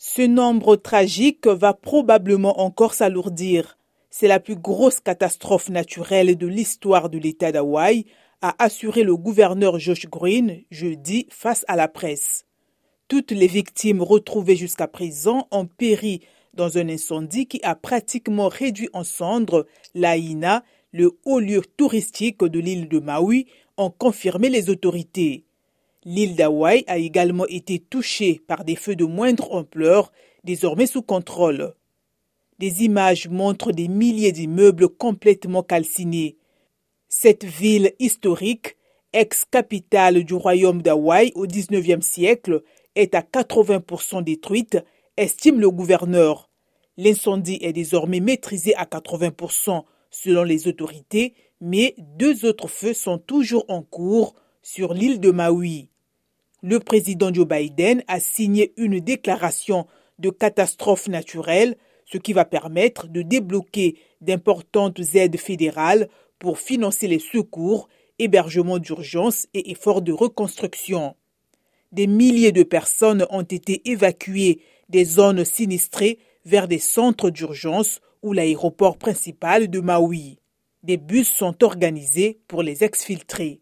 Ce nombre tragique va probablement encore s'alourdir. C'est la plus grosse catastrophe naturelle de l'histoire de l'État d'Hawaï, a assuré le gouverneur Josh Green jeudi face à la presse. Toutes les victimes retrouvées jusqu'à présent ont péri dans un incendie qui a pratiquement réduit en cendres l'Aïna, le haut lieu touristique de l'île de Maui, ont confirmé les autorités. L'île d'Hawaï a également été touchée par des feux de moindre ampleur, désormais sous contrôle. Des images montrent des milliers d'immeubles complètement calcinés. Cette ville historique, ex-capitale du royaume d'Hawaï au XIXe siècle, est à 80% détruite, estime le gouverneur. L'incendie est désormais maîtrisé à 80% selon les autorités, mais deux autres feux sont toujours en cours sur l'île de Maui. Le président Joe Biden a signé une déclaration de catastrophe naturelle, ce qui va permettre de débloquer d'importantes aides fédérales pour financer les secours, hébergements d'urgence et efforts de reconstruction. Des milliers de personnes ont été évacuées des zones sinistrées vers des centres d'urgence ou l'aéroport principal de Maui. Des bus sont organisés pour les exfiltrer.